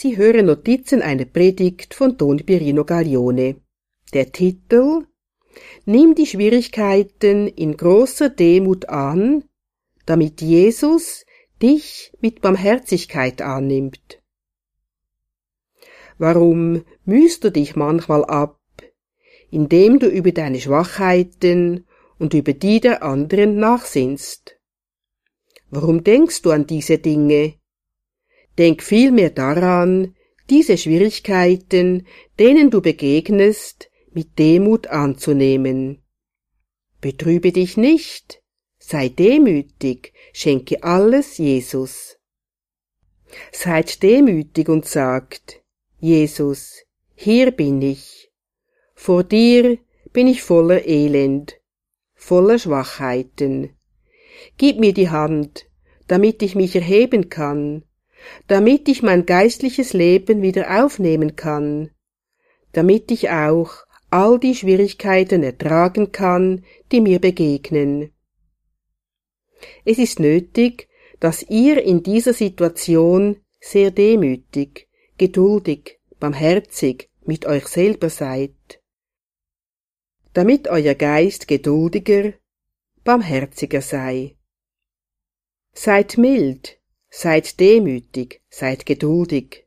Sie hören Notizen einer Predigt von Don Pirino Gaglione. Der Titel Nimm die Schwierigkeiten in großer Demut an, damit Jesus dich mit Barmherzigkeit annimmt. Warum mühst du dich manchmal ab, indem du über deine Schwachheiten und über die der anderen nachsinnst? Warum denkst du an diese Dinge? Denk vielmehr daran, diese Schwierigkeiten, denen du begegnest, mit Demut anzunehmen. Betrübe dich nicht, sei demütig, schenke alles Jesus. Seid demütig und sagt, Jesus, hier bin ich. Vor dir bin ich voller Elend, voller Schwachheiten. Gib mir die Hand, damit ich mich erheben kann, damit ich mein geistliches Leben wieder aufnehmen kann, damit ich auch all die Schwierigkeiten ertragen kann, die mir begegnen. Es ist nötig, dass ihr in dieser Situation sehr demütig, geduldig, barmherzig mit euch selber seid, damit euer Geist geduldiger, barmherziger sei. Seid mild, seid demütig, seid geduldig.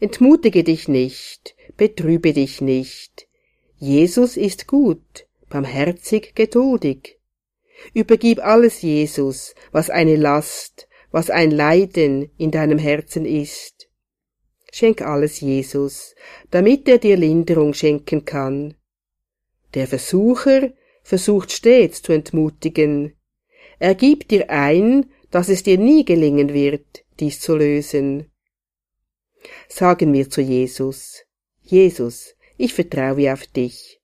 Entmutige dich nicht, betrübe dich nicht, Jesus ist gut, barmherzig, geduldig. Übergib alles Jesus, was eine Last, was ein Leiden in deinem Herzen ist. Schenk alles Jesus, damit er dir Linderung schenken kann. Der Versucher versucht stets zu entmutigen. Er gibt dir ein, dass es dir nie gelingen wird, dies zu lösen. Sagen wir zu Jesus, Jesus, ich vertraue auf dich.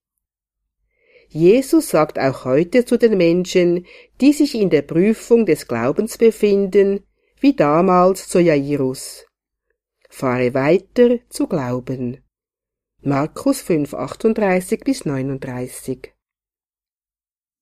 Jesus sagt auch heute zu den Menschen, die sich in der Prüfung des Glaubens befinden, wie damals zu Jairus. Fahre weiter zu glauben. Markus 5, 38 bis 39